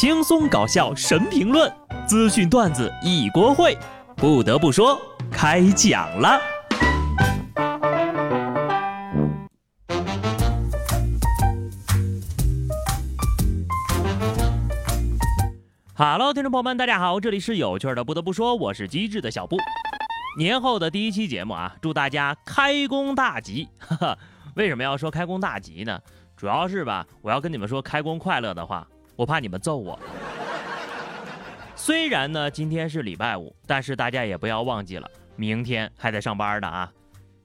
轻松搞笑神评论，资讯段子一锅烩。不得不说，开讲了。Hello，听众朋友们，大家好，这里是有趣的。不得不说，我是机智的小布。年后的第一期节目啊，祝大家开工大吉。哈哈，为什么要说开工大吉呢？主要是吧，我要跟你们说开工快乐的话，我怕你们揍我。虽然呢，今天是礼拜五，但是大家也不要忘记了，明天还得上班的啊，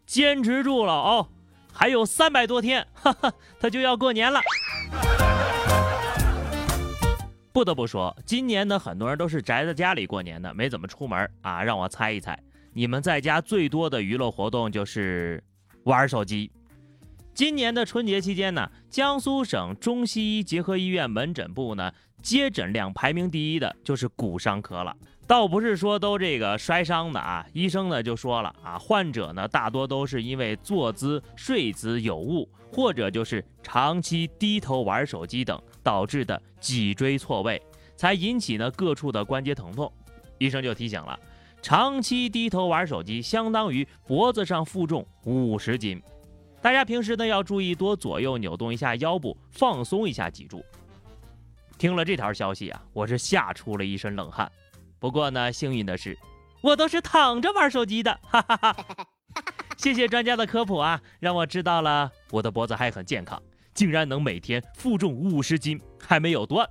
坚持住了哦，还有三百多天，哈哈，他就要过年了。不得不说，今年呢，很多人都是宅在家里过年的，没怎么出门啊。让我猜一猜，你们在家最多的娱乐活动就是玩手机。今年的春节期间呢，江苏省中西医结合医院门诊部呢，接诊量排名第一的就是骨伤科了。倒不是说都这个摔伤的啊，医生呢就说了啊，患者呢大多都是因为坐姿、睡姿有误，或者就是长期低头玩手机等导致的脊椎错位，才引起呢各处的关节疼痛。医生就提醒了，长期低头玩手机相当于脖子上负重五十斤。大家平时呢要注意多左右扭动一下腰部，放松一下脊柱。听了这条消息啊，我是吓出了一身冷汗。不过呢，幸运的是，我都是躺着玩手机的，哈哈哈。谢谢专家的科普啊，让我知道了我的脖子还很健康，竟然能每天负重五十斤还没有断。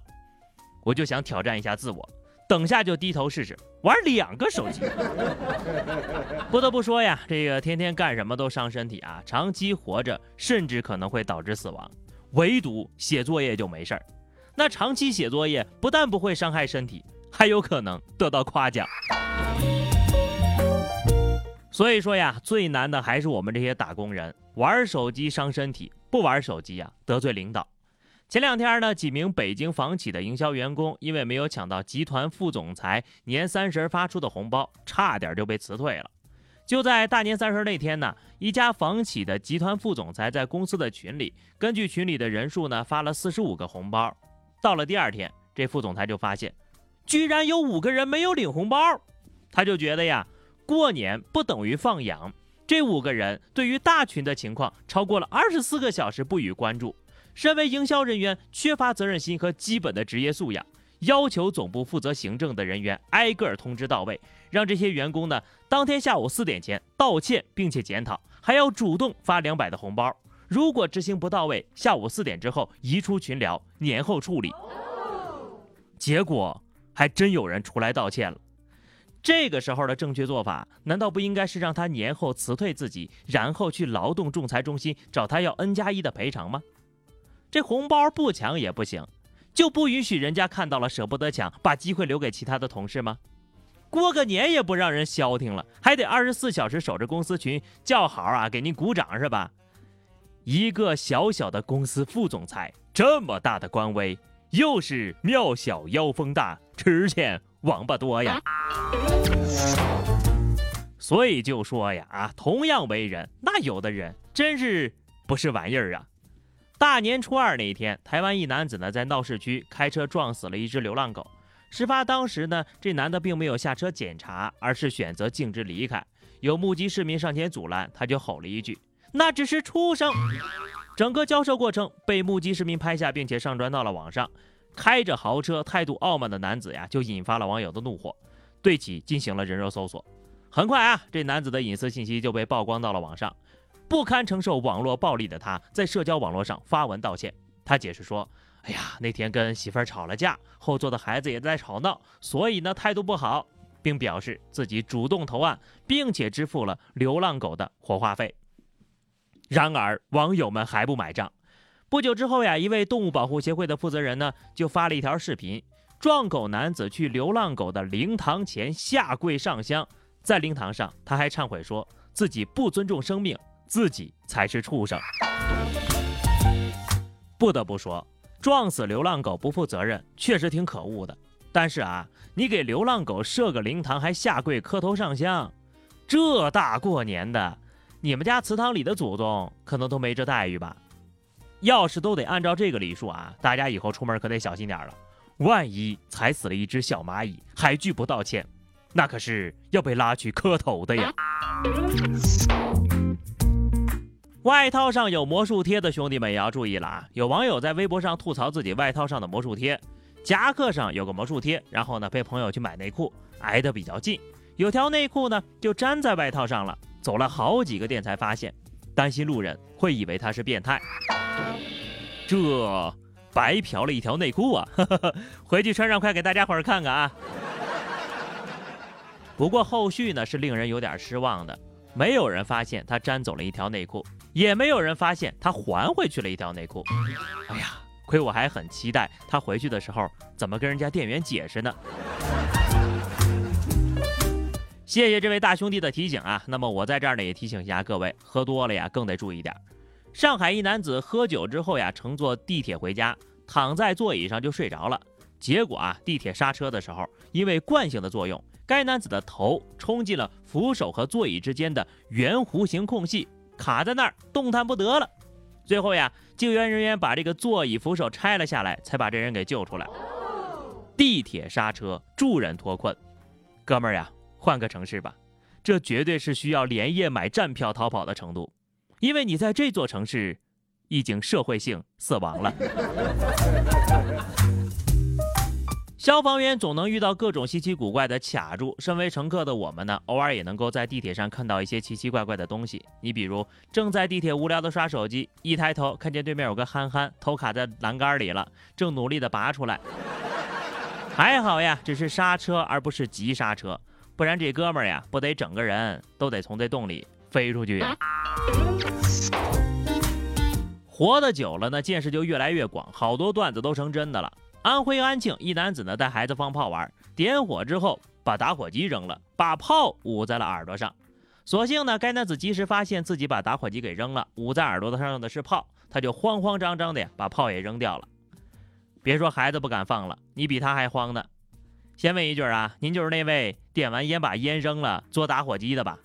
我就想挑战一下自我。等下就低头试试玩两个手机。不得不说呀，这个天天干什么都伤身体啊，长期活着甚至可能会导致死亡。唯独写作业就没事儿。那长期写作业不但不会伤害身体，还有可能得到夸奖。所以说呀，最难的还是我们这些打工人，玩手机伤身体，不玩手机呀得罪领导。前两天呢，几名北京房企的营销员工因为没有抢到集团副总裁年三十发出的红包，差点就被辞退了。就在大年三十那天呢，一家房企的集团副总裁在公司的群里，根据群里的人数呢，发了四十五个红包。到了第二天，这副总裁就发现，居然有五个人没有领红包，他就觉得呀，过年不等于放羊。这五个人对于大群的情况超过了二十四个小时不予关注。身为营销人员，缺乏责任心和基本的职业素养，要求总部负责行政的人员挨个通知到位，让这些员工呢当天下午四点前道歉并且检讨，还要主动发两百的红包。如果执行不到位，下午四点之后移出群聊，年后处理。结果还真有人出来道歉了。这个时候的正确做法，难道不应该是让他年后辞退自己，然后去劳动仲裁中心找他要 N 加一的赔偿吗？这红包不抢也不行，就不允许人家看到了舍不得抢，把机会留给其他的同事吗？过个年也不让人消停了，还得二十四小时守着公司群叫好啊，给您鼓掌是吧？一个小小的公司副总裁，这么大的官威，又是庙小妖风大，吃钱王八多呀。所以就说呀啊，同样为人，那有的人真是不是玩意儿啊。大年初二那一天，台湾一男子呢在闹市区开车撞死了一只流浪狗。事发当时呢，这男的并没有下车检查，而是选择径直离开。有目击市民上前阻拦，他就吼了一句：“那只是畜生！”整个交涉过程被目击市民拍下，并且上传到了网上。开着豪车、态度傲慢的男子呀，就引发了网友的怒火，对其进行了人肉搜索。很快啊，这男子的隐私信息就被曝光到了网上。不堪承受网络暴力的他，在社交网络上发文道歉。他解释说：“哎呀，那天跟媳妇儿吵了架，后座的孩子也在吵闹，所以呢态度不好，并表示自己主动投案，并且支付了流浪狗的火化费。”然而，网友们还不买账。不久之后呀，一位动物保护协会的负责人呢，就发了一条视频：撞狗男子去流浪狗的灵堂前下跪上香，在灵堂上，他还忏悔说自己不尊重生命。自己才是畜生。不得不说，撞死流浪狗不负责任，确实挺可恶的。但是啊，你给流浪狗设个灵堂，还下跪磕头上香，这大过年的，你们家祠堂里的祖宗可能都没这待遇吧？要是都得按照这个礼数啊，大家以后出门可得小心点了。万一踩死了一只小蚂蚁还拒不道歉，那可是要被拉去磕头的呀！外套上有魔术贴的兄弟们也要注意了啊！有网友在微博上吐槽自己外套上的魔术贴，夹克上有个魔术贴，然后呢被朋友去买内裤，挨得比较近，有条内裤呢就粘在外套上了，走了好几个店才发现，担心路人会以为他是变态，这。白嫖了一条内裤啊！回去穿上，快给大家伙儿看看啊！不过后续呢是令人有点失望的，没有人发现他粘走了一条内裤，也没有人发现他还回去了一条内裤。哎呀，亏我还很期待他回去的时候怎么跟人家店员解释呢？谢谢这位大兄弟的提醒啊！那么我在这儿呢也提醒一下各位，喝多了呀更得注意点。上海一男子喝酒之后呀，乘坐地铁回家，躺在座椅上就睡着了。结果啊，地铁刹车的时候，因为惯性的作用，该男子的头冲进了扶手和座椅之间的圆弧形空隙，卡在那儿动弹不得了。最后呀，救援人员把这个座椅扶手拆了下来，才把这人给救出来。地铁刹车助人脱困，哥们儿呀，换个城市吧，这绝对是需要连夜买站票逃跑的程度。因为你在这座城市已经社会性死亡了。消防员总能遇到各种稀奇古怪的卡住，身为乘客的我们呢，偶尔也能够在地铁上看到一些奇奇怪怪的东西。你比如正在地铁无聊的刷手机，一抬头看见对面有个憨憨头卡在栏杆里了，正努力的拔出来。还好呀，只是刹车而不是急刹车，不然这哥们儿呀，不得整个人都得从这洞里。飞出去呀！活得久了呢，见识就越来越广，好多段子都成真的了。安徽安庆一男子呢带孩子放炮玩，点火之后把打火机扔了，把炮捂在了耳朵上。所幸呢，该男子及时发现自己把打火机给扔了，捂在耳朵上的是炮，他就慌慌张张的把炮也扔掉了。别说孩子不敢放了，你比他还慌呢。先问一句啊，您就是那位点完烟把烟扔了做打火机的吧？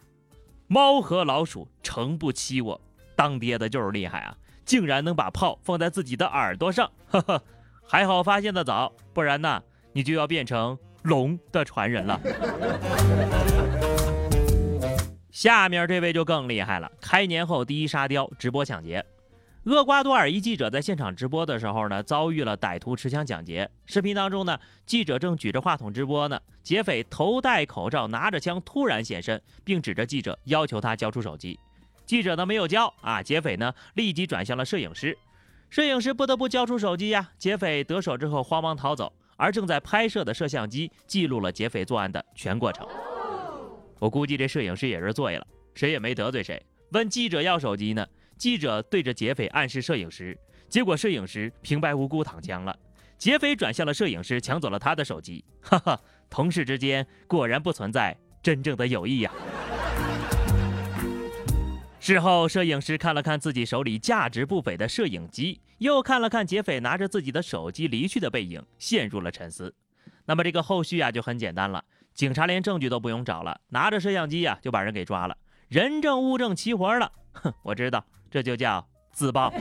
猫和老鼠诚不欺我，当爹的就是厉害啊！竟然能把炮放在自己的耳朵上，呵呵，还好发现的早，不然呢，你就要变成龙的传人了。下面这位就更厉害了，开年后第一沙雕直播抢劫。厄瓜多尔一记者在现场直播的时候呢，遭遇了歹徒持枪抢劫。视频当中呢，记者正举着话筒直播呢，劫匪头戴口罩，拿着枪突然现身，并指着记者要求他交出手机。记者呢没有交啊，劫匪呢立即转向了摄影师，摄影师不得不交出手机呀。劫匪得手之后慌忙逃走，而正在拍摄的摄像机记录了劫匪作案的全过程。我估计这摄影师也是醉了，谁也没得罪谁，问记者要手机呢。记者对着劫匪暗示摄影师，结果摄影师平白无故躺枪了。劫匪转向了摄影师，抢走了他的手机。哈哈，同事之间果然不存在真正的友谊呀。事后，摄影师看了看自己手里价值不菲的摄影机，又看了看劫匪拿着自己的手机离去的背影，陷入了沉思。那么这个后续啊就很简单了，警察连证据都不用找了，拿着摄像机呀就把人给抓了，人证物证齐活了。哼，我知道。这就叫自爆。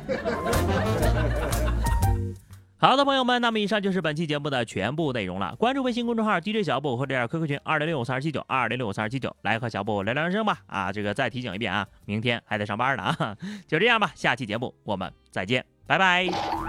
好的，朋友们，那么以上就是本期节目的全部内容了。关注微信公众号 DJ 小布或者 QQ 群二零六五三二七九二零六五三二七九，来和小布聊聊人生吧。啊，这个再提醒一遍啊，明天还得上班呢啊。就这样吧，下期节目我们再见，拜拜。